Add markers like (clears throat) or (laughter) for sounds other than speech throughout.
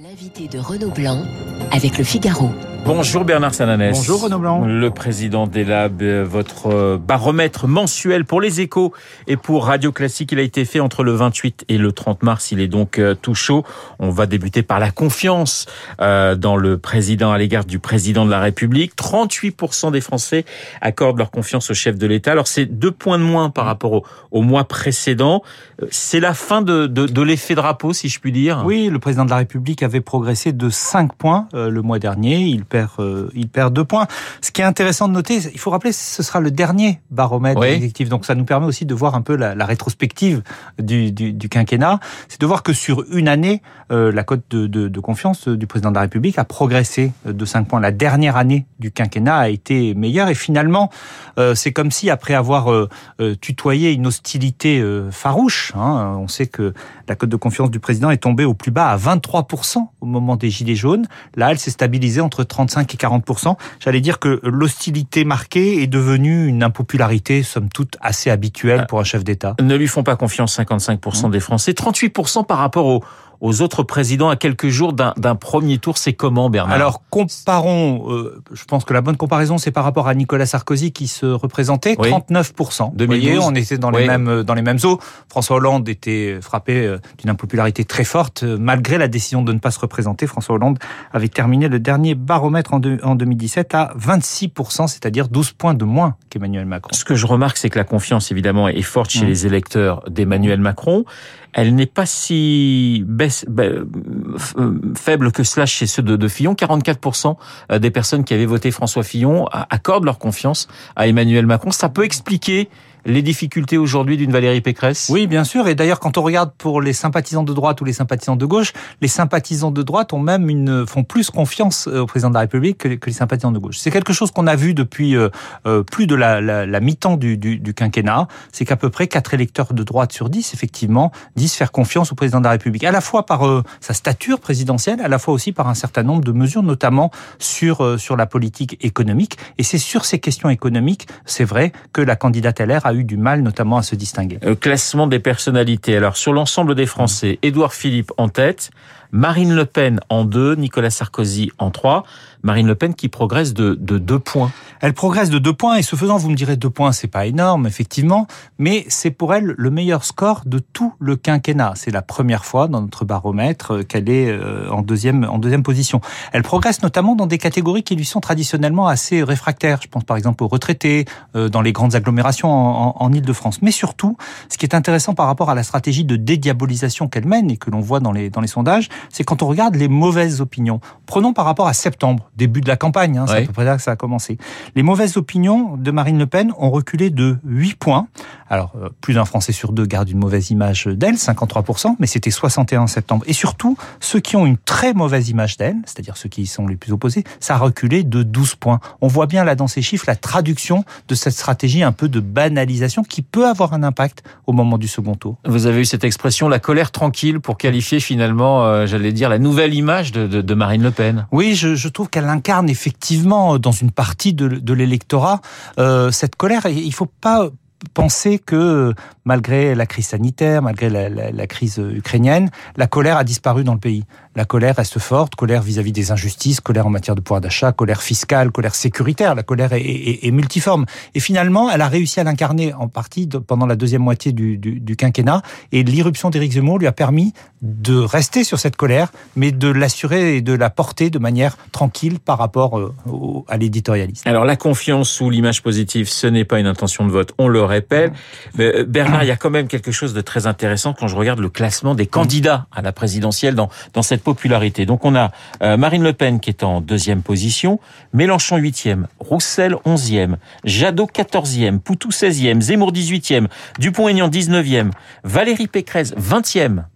L'invité de Renaud Blanc avec le Figaro. Bonjour Bernard Sananès. Bonjour Renaud Blanc. Le président des Labs, euh, votre euh, baromètre mensuel pour les échos et pour Radio Classique, il a été fait entre le 28 et le 30 mars. Il est donc euh, tout chaud. On va débuter par la confiance dans le président à l'égard du président de la République. 38% des Français accordent leur confiance au chef de l'État. Alors c'est deux points de moins par rapport au, mois précédent. C'est la fin de, de, de l'effet drapeau, si je puis dire. Oui, le président de la République avait progressé de 5 points le mois dernier. Il perd, euh, il perd deux points. Ce qui est intéressant de noter, il faut rappeler, ce sera le dernier baromètre oui. Donc ça nous permet aussi de voir un peu la, la rétrospective du, du, du quinquennat. C'est de voir que sur une année, euh, la cote de, de, de, confiance du président de la République a progressé de 5 points. La dernière année du quinquennat a été meilleure et finalement, euh, c'est comme si après avoir euh, euh tutoyé une hostilité euh, farouche, hein, on sait que la cote de confiance du président est tombée au plus bas à 23% au moment des Gilets jaunes. Là, elle s'est stabilisée entre 35 et 40 J'allais dire que l'hostilité marquée est devenue une impopularité, somme toute, assez habituelle pour un chef d'État. Ne lui font pas confiance 55% des Français, 38% par rapport au, aux autres présidents à quelques jours d'un premier tour. C'est comment, Bernard? Alors, comparons, euh, je pense que la bonne comparaison, c'est par rapport à Nicolas Sarkozy qui se représentait 39%. 2012. Vous voyez, on était dans les, mêmes, dans les mêmes eaux. François Hollande était frappé euh, d'une impopularité très forte. Malgré la décision de ne pas se représenter, François Hollande avait terminé le dernier baromètre en, de, en 2017 à 26%, c'est-à-dire 12 points de moins qu'Emmanuel Macron. Ce que je remarque, c'est que la confiance, évidemment, est forte chez mmh. les électeurs d'Emmanuel Macron elle n'est pas si baisse, faible que cela chez ceux de, de Fillon. 44% euh, des personnes qui avaient voté François Fillon accordent leur confiance à Emmanuel Macron. Ça peut expliquer les difficultés aujourd'hui d'une Valérie Pécresse? Oui, bien sûr. Et d'ailleurs, quand on regarde pour les sympathisants de droite ou les sympathisants de gauche, les sympathisants de droite ont même une font plus confiance euh, au président de la République que, les sympathisants de gauche. C'est quelque chose qu'on a vu depuis euh, euh, plus de la, la, la mi-temps du, du, du, quinquennat. C'est qu'à peu près 4 électeurs de droite sur 10, effectivement, disent faire confiance au président de la République, à la fois par sa stature présidentielle, à la fois aussi par un certain nombre de mesures, notamment sur sur la politique économique. Et c'est sur ces questions économiques, c'est vrai, que la candidate LR a eu du mal notamment à se distinguer. Le classement des personnalités. Alors sur l'ensemble des Français, Édouard Philippe en tête, Marine Le Pen en deux, Nicolas Sarkozy en trois. Marine Le Pen qui progresse de, de deux points. Elle progresse de deux points et ce faisant, vous me direz deux points, c'est pas énorme effectivement, mais c'est pour elle le meilleur score de tout le quinquennat. C'est la première fois dans notre baromètre qu'elle est euh, en deuxième en deuxième position. Elle progresse notamment dans des catégories qui lui sont traditionnellement assez réfractaires. Je pense par exemple aux retraités, euh, dans les grandes agglomérations en, en, en Ile-de-France. Mais surtout, ce qui est intéressant par rapport à la stratégie de dédiabolisation qu'elle mène et que l'on voit dans les dans les sondages, c'est quand on regarde les mauvaises opinions. Prenons par rapport à septembre, début de la campagne, hein, c'est à peu près là que ça a commencé. Les mauvaises opinions de Marine Le Pen ont reculé de 8 points. Alors, euh, plus d'un Français sur deux garde une mauvaise image d'elle, 53%, mais c'était 61 en septembre. Et surtout, ceux qui ont une très mauvaise image d'elle, c'est-à-dire ceux qui sont les plus opposés, ça a reculé de 12 points. On voit bien là dans ces chiffres la traduction de cette stratégie un peu de banalisation qui peut avoir un impact au moment du second tour. Vous avez eu cette expression, la colère tranquille, pour qualifier finalement, euh, j'allais dire, la nouvelle image de, de, de Marine Le Pen. Oui, je, je trouve qu'elle incarne effectivement dans une partie de, l'électorat euh, cette colère. Il faut pas penser que malgré la crise sanitaire, malgré la, crise ukrainienne, la colère a disparu dans le pays. La colère reste forte, colère vis-à-vis -vis des injustices, colère en matière de pouvoir d'achat, colère fiscale, colère sécuritaire. La colère est, multiforme. Et finalement, elle a réussi à l'incarner en partie pendant la deuxième moitié du, quinquennat. Et l'irruption d'Éric Zemmour lui a permis de rester sur cette colère, mais de l'assurer et de la porter de manière tranquille par rapport euh, à l'éditorialisme. Alors la confiance ou l'image positive, ce n'est pas une intention de vote, on le répète. Euh, Bernard, il y a quand même quelque chose de très intéressant quand je regarde le classement des candidats à la présidentielle dans, dans cette Donc on a euh, Marine Le Pen qui est en deuxième position, Mélenchon huitième, Roussel onzième, Jadot quatorzième, Poutou seizième, Zemmour dix-huitième, Dupont-Aignan dix-neuvième, Valérie Pécresse vingtième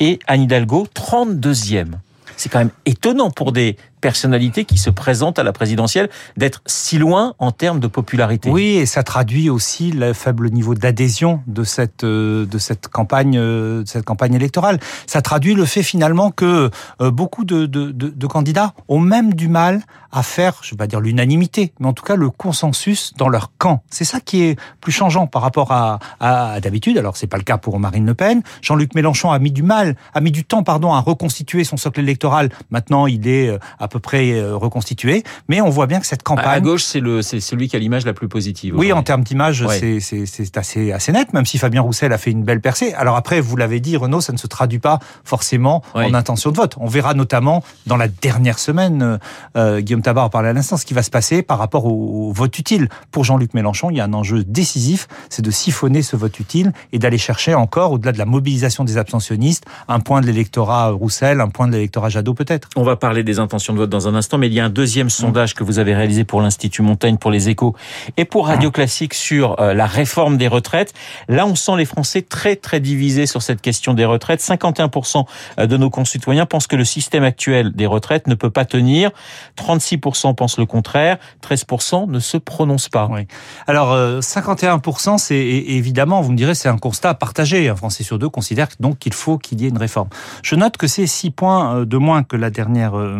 et Anne Hidalgo 32e. C'est quand même étonnant pour des personnalité qui se présente à la présidentielle d'être si loin en termes de popularité. Oui, et ça traduit aussi le faible niveau d'adhésion de cette euh, de cette campagne de cette campagne électorale. Ça traduit le fait finalement que beaucoup de, de, de, de candidats ont même du mal à faire, je vais pas dire l'unanimité, mais en tout cas le consensus dans leur camp. C'est ça qui est plus changeant par rapport à, à, d'habitude. Alors c'est pas le cas pour Marine Le Pen. Jean-Luc Mélenchon a mis du mal, a mis du temps, pardon, à reconstituer son socle électoral. Maintenant, il est euh, à peu près euh, reconstitué, mais on voit bien que cette campagne. À gauche, c'est le, c'est celui qui a l'image la plus positive. Oui, en termes d'image, c'est, c'est, c'est assez, assez net, même si Fabien Roussel a fait une belle percée. Alors après, vous l'avez dit, Renaud, ça ne se traduit pas forcément en intention de vote. On verra notamment dans la dernière semaine, euh, Guillaume Tabar parlait à l'instant, ce qui va se passer par rapport au, vote utile. Pour Jean-Luc Mélenchon, il y a un enjeu décisif, c'est de siphonner ce vote utile et d'aller chercher encore, au-delà de la mobilisation des abstentionnistes, un point de l'électorat Roussel, un point de l'électorat Jadot peut-être. On va parler des intentions de vote dans un instant, mais il y a un deuxième sondage que vous avez réalisé pour l'Institut Montaigne, pour les échos et pour Radio Classique sur euh, la réforme des retraites. Là, on sent les Français très très divisés sur cette question des retraites. 51% de nos concitoyens pensent que le système actuel des retraites ne peut pas tenir. 36% pensent le contraire. 13% ne se prononcent pas. Oui. Alors, 51%, euh, c'est évidemment, vous me direz, c'est un constat partagé. Un Français sur deux considère donc qu'il faut qu'il y ait une réforme. Je note que c'est 6 points euh, de moins que la dernière euh,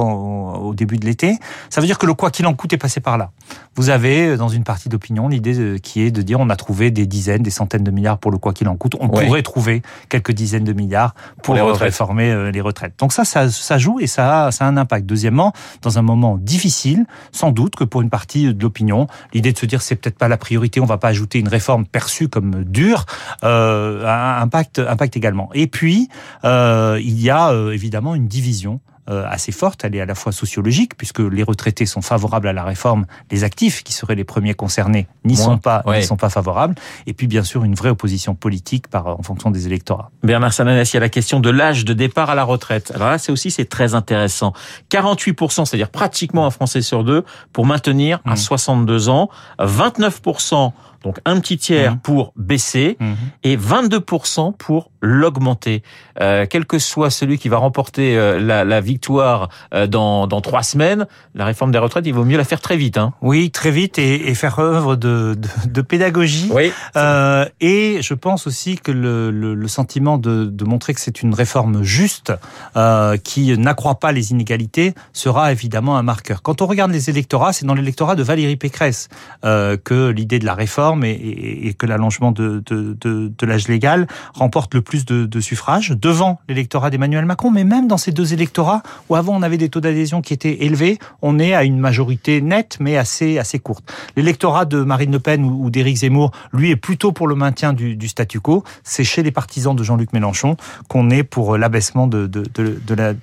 au début de l'été. Ça veut dire que le quoi qu'il en coûte est passé par là. Vous avez, dans une partie d'opinion, l'idée qui est de dire on a trouvé des dizaines, des centaines de milliards pour le quoi qu'il en coûte. On pourrait trouver quelques dizaines de milliards pour, réformer les retraites. Donc ça, ça, ça joue et ça a, ça a un impact. Deuxièmement, dans un moment difficile, sans doute que pour une partie de l'opinion, l'idée de se dire c'est peut-être pas la priorité, on va pas ajouter une réforme perçue comme dure, euh, impact, impact également. Et puis euh, il y a euh, évidemment une division euh, assez forte. Elle est à la fois sociologique, puisque les retraités sont favorables à la réforme, les actifs, qui seraient les premiers concernés, n'y sont pas, n'y sont pas favorables. Et puis, bien sûr, une vraie opposition politique par, en fonction des électorats. Bernard y a la question de l'âge de départ à la retraite. Alors là, c'est aussi, c'est très intéressant. 48%, c'est-à-dire pratiquement un Français sur deux, pour maintenir à 62 mmh. ans. 29% donc un petit tiers mmh. pour baisser mmh. et 22% pour l'augmenter. Euh, quel que soit celui qui va remporter euh, la, la, victoire euh, dans, dans trois semaines, la réforme des retraites, il vaut mieux la faire très vite. Hein. Oui, très vite et, et faire œuvre de, de, de pédagogie. Oui. Euh, et je pense aussi que le, le, le sentiment de, de, montrer que c'est une réforme juste, euh, qui n'accroît pas les inégalités, sera évidemment un marqueur. Quand on regarde les électorats, c'est dans l'électorat de Valérie Pécresse euh, que l'idée de la réforme et, et, que l'allongement de, l'âge légal remporte le plus de, suffrages devant l'électorat d'Emmanuel Macron, mais même dans ces deux électorats où avant on avait des taux d'adhésion qui étaient élevés, on est à une majorité nette mais assez assez courte. L'électorat de Marine Le Pen ou, d'Éric Zemmour, lui, est plutôt pour le maintien du, statu quo. C'est chez les partisans de Jean-Luc Mélenchon qu'on est pour l'abaissement de,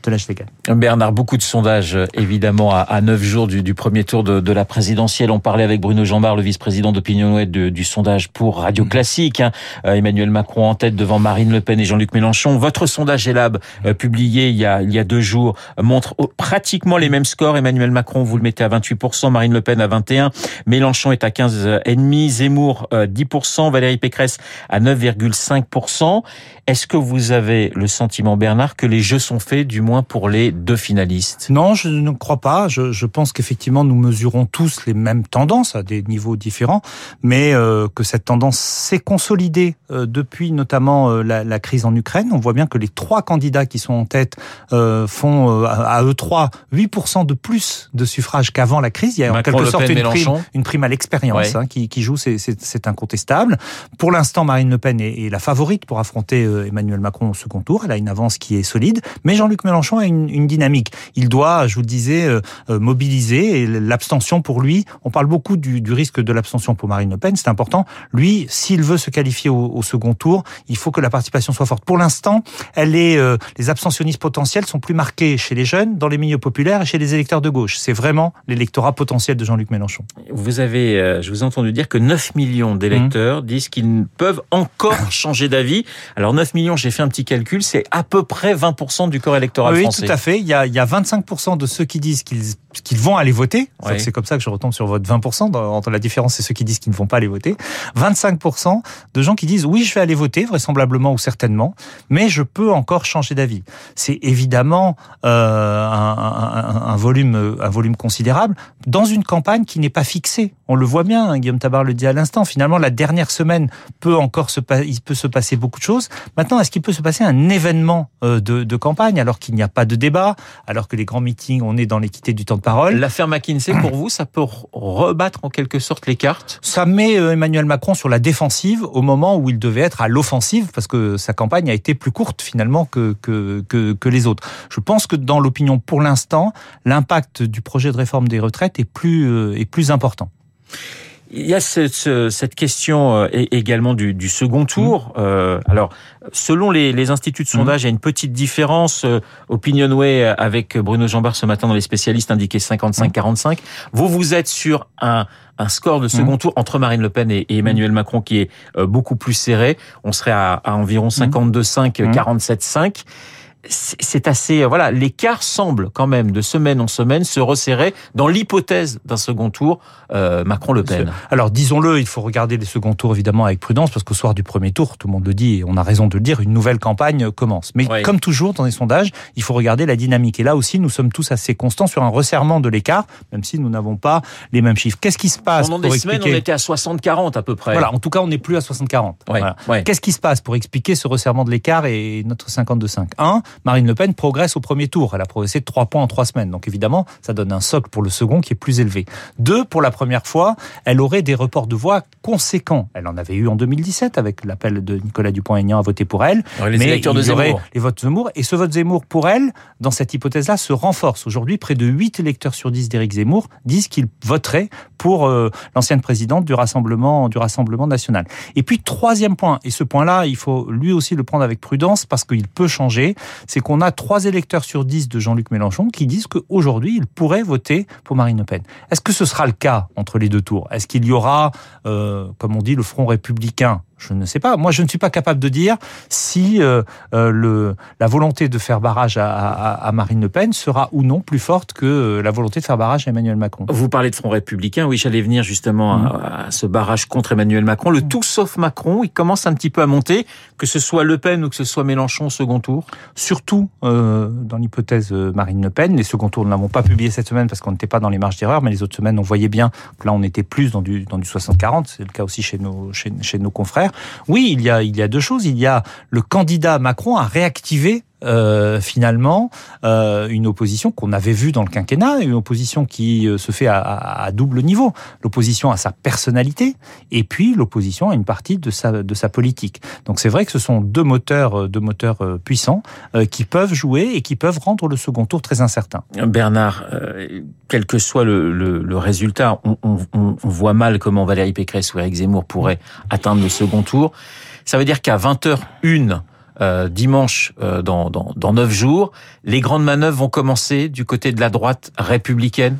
l'âge légal. Bernard, beaucoup de sondages évidemment à, neuf jours du, premier tour de, la présidentielle. On parlait avec Bruno Jambard, le vice-président d'Opinion du sondage pour Radio mmh. Classique. Hein. Euh, Emmanuel Macron en tête devant Marine Le Pen et Jean-Luc Mélenchon. Votre sondage Elab, euh, publié il y, a, il y a deux jours, montre pratiquement les mêmes scores. Emmanuel Macron, vous le mettez à 28%, Marine Le Pen à 21%, Mélenchon est à 15,5%, Zemmour 10%, euh, Valérie Pécresse à 9,5%. Est-ce que vous avez le sentiment, Bernard, que les jeux sont faits, du moins pour les deux finalistes? Non, je ne crois pas. Je, je pense qu'effectivement, nous mesurons tous les mêmes tendances à des niveaux différents, mais euh, que cette tendance s'est consolidée depuis notamment la, la crise en Ukraine. On voit bien que les trois candidats qui sont en tête euh, font euh, à eux trois 8% de plus de suffrages qu'avant la crise. Il y a en quelque sorte une prime, une prime, à l'expérience hein, qui, qui, joue, c'est incontestable. Pour l'instant, Marine Le Pen est, est, la favorite pour affronter euh, Emmanuel Macron au second tour. Elle a une avance qui est solide, mais Jean-Luc Mélenchon a une, une, dynamique. Il doit, je vous le disais, euh, mobiliser et l'abstention pour lui. On parle beaucoup du, du risque de l'abstention pour Marine Le Pen, c'est important. Lui, s'il veut se qualifier au, au second tour, il faut que la participation soit forte. Pour l'instant, elle est, euh, les abstentionnistes potentiels sont plus marqués chez les jeunes, dans les milieux populaires et chez les électeurs de gauche. C'est vraiment l'électorat potentiel de Jean-Luc Mélenchon. Vous avez, euh, je vous ai entendu dire que 9 millions d'électeurs mmh. disent qu'ils peuvent encore (coughs) changer d'avis. Alors 9 millions, j'ai fait un petit calcul, c'est à peu près 20% du corps électoral français. Oui, tout à fait. Il y a, il y a 25% de ceux qui disent qu'ils qu'ils vont aller voter. C'est comme ça que je retombe sur votre 20%. Entre la différence, c'est ceux qui disent qu'ils ne vont pas aller voter. 25% de gens qui disent oui, je vais aller voter, vraisemblablement ou certainement, mais je peux encore changer d'avis. C'est évidemment euh, un, un, un, volume, un volume considérable dans une campagne qui n'est pas fixée. On le voit bien, hein, Guillaume Tabar le dit à l'instant. Finalement, la dernière semaine peut encore se, il peut se passer beaucoup de choses. Maintenant, est-ce qu'il peut se passer un événement euh, de, de campagne alors qu'il n'y a pas de débat, alors que les grands meetings, on est dans l'équité du temps de parole? L'affaire McKinsey, pour vous, ça peut rebattre en quelque sorte les cartes? Ça met euh, Emmanuel Macron sur la défensive au moment où il devait être à l'offensive parce que sa campagne a été plus courte finalement que, que, que, que les autres. Je pense que dans l'opinion pour l'instant, l'impact du projet de réforme des retraites est plus, euh, est plus important. Il y a cette, cette question euh, également du, du second tour. Mmh. Euh, alors, selon les, les, instituts de sondage, mmh. il y a une petite différence. Euh, Opinionway avec Bruno Jambard ce matin dans les spécialistes indiquait 55-45. Mmh. Vous, vous êtes sur un, un score de second tour entre Marine Le Pen et, et Emmanuel Macron qui est beaucoup plus serré. On serait à, à environ 52-5, 47-5 c'est assez voilà l'écart semble quand même de semaine en semaine se resserrer dans l'hypothèse d'un second tour euh, Macron Le Pen. Alors disons-le, il faut regarder les seconds tours évidemment avec prudence parce qu'au soir du premier tour, tout le monde le dit et on a raison de le dire, une nouvelle campagne commence. Mais oui. comme toujours dans les sondages, il faut regarder la dynamique et là aussi nous sommes tous assez constants sur un resserrement de l'écart même si nous n'avons pas les mêmes chiffres. Qu'est-ce qui se passe Pendant des semaines, on était à 60-40 à peu près. Voilà, en tout cas, on n'est plus à 60-40. Ouais, voilà. Qu'est-ce qui se passe pour expliquer ce resserrement de l'écart et notre 52-5 1 Marine Le Pen progresse au premier tour. Elle a progressé de 3 points en 3 semaines. Donc évidemment, ça donne un socle pour le second qui est plus élevé. Deux, pour la première fois, elle aurait des reports de voix conséquents. Elle en avait eu en 2017 avec l'appel de Nicolas Dupont-Aignan à voter pour elle. les mais électeurs de Zemmour. Les votes Zemmour. Et ce vote Zemmour pour elle, dans cette hypothèse-là, se renforce. Aujourd'hui, près de 8 électeurs sur 10 d'Éric Zemmour disent qu'ils voteraient pour euh, l'ancienne présidente du Rassemblement, du Rassemblement national. Et puis, troisième point, et ce point-là, il faut lui aussi le prendre avec prudence parce qu'il peut changer, c'est qu'on a trois électeurs sur dix de Jean-Luc Mélenchon qui disent qu'aujourd'hui, ils pourraient voter pour Marine Le Pen. Est-ce que ce sera le cas entre les deux tours? Est-ce qu'il y aura, euh, comme on dit, le Front républicain je ne sais pas. Moi, je ne suis pas capable de dire si euh, euh, le, la volonté de faire barrage à, à, à, Marine Le Pen sera ou non plus forte que euh, la volonté de faire barrage à Emmanuel Macron. Vous parlez de Front républicain. Oui, j'allais venir justement mmh. à, à, ce barrage contre Emmanuel Macron. Le mmh. tout sauf Macron, il commence un petit peu à monter, que ce soit Le Pen ou que ce soit Mélenchon au second tour. Surtout euh, dans l'hypothèse Marine Le Pen. Les seconds tours, nous n'avons pas publié cette semaine parce qu'on n'était pas dans les marges d'erreur, mais les autres semaines, on voyait bien que là, on était plus dans du, dans du 60-40. C'est le cas aussi chez nos, chez, chez nos confrères. Oui, il y a, il y a deux choses. Il y a le candidat Macron a réactivé euh, finalement euh, une opposition qu'on avait vue dans le quinquennat, une opposition qui euh, se fait à, à, à double niveau. L'opposition à sa personnalité et puis l'opposition à une partie de sa, de sa politique. Donc c'est vrai que ce sont deux moteurs, euh, deux moteurs puissants euh, qui peuvent jouer et qui peuvent rendre le second tour très incertain. Bernard, quel que soit le, le, le résultat, on, on, on, voit mal comment Valérie Pécresse ou Eric Zemmour pourraient atteindre le second tour. Ça veut dire qu'à 20h01, euh, dimanche euh, dans, dans, dans 9 jours, les grandes manœuvres vont commencer du côté de la droite républicaine?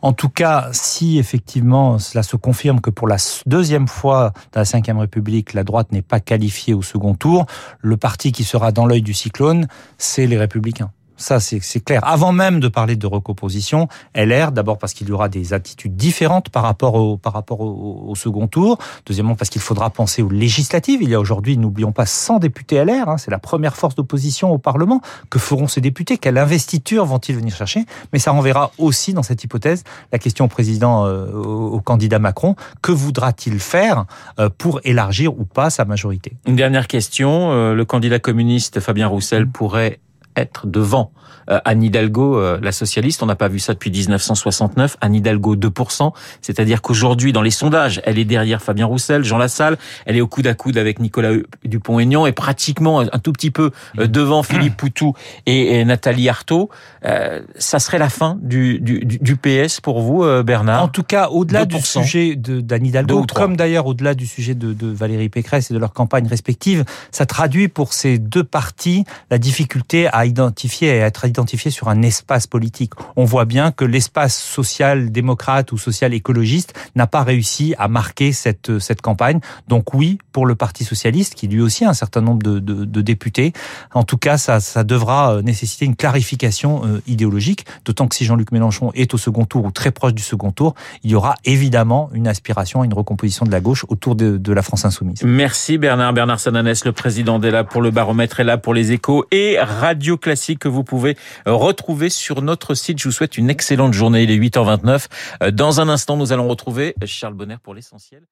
En tout cas, si effectivement cela se confirme que pour la deuxième fois dans la Ve République, la droite n'est pas qualifiée au second tour, le parti qui sera dans l'œil du cyclone, c'est les républicains. Ça, c'est clair. Avant même de parler de recomposition, LR, d'abord parce qu'il y aura des attitudes différentes par rapport au, second tour. Deuxièmement, parce qu'il faudra penser aux législatives. Il y a aujourd'hui, n'oublions pas, 100 députés LR. Hein, c'est la première force d'opposition au Parlement. Que feront ces députés? Quelle investiture vont-ils venir chercher? Mais ça renverra aussi, dans cette hypothèse, la question au président, euh, au, candidat Macron. Que voudra-t-il faire euh, pour élargir ou pas sa majorité? Une dernière question. Euh, le candidat communiste Fabien Roussel pourrait être devant euh, Anne Hidalgo, euh, la socialiste. On n'a pas vu ça depuis 1969. Anne Hidalgo, 2%. C'est-à-dire qu'aujourd'hui, dans les sondages, elle est derrière Fabien Roussel, Jean Lassalle. Elle est au coude à coude avec Nicolas Dupont-Aignan et pratiquement un tout petit peu euh, devant Philippe (clears throat) Poutou et, et Nathalie Arthaud. Euh, ça serait la fin du, du, du PS pour vous, Bernard? En tout cas, au-delà du sujet d'Anne Hidalgo, comme d'ailleurs au-delà du sujet de, de Valérie Pécresse et de leur campagne respective, ça traduit pour ces deux partis la difficulté à identifier et être identifié sur un espace politique. On voit bien que l'espace social-démocrate ou social-écologiste n'a pas réussi à marquer cette, cette campagne. Donc oui, pour le Parti socialiste, qui lui aussi a un certain nombre de, de, députés, en tout cas, ça, ça devra euh, nécessiter une clarification euh, idéologique, d'autant que si Jean-Luc Mélenchon est au second tour ou très proche du second tour, il y aura évidemment une aspiration à une recomposition de la gauche autour de, la France insoumise. Merci Bernard. Bernard Sananès, le président là pour le baromètre, est là pour les échos et Radio Classique que vous pouvez retrouver sur notre site. Je vous souhaite une excellente journée. Il est 8h29. Dans un instant, nous allons retrouver Charles Bonner pour l'essentiel.